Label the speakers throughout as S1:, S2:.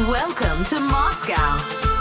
S1: Welcome to Moscow.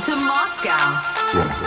S1: to Moscow. Yeah.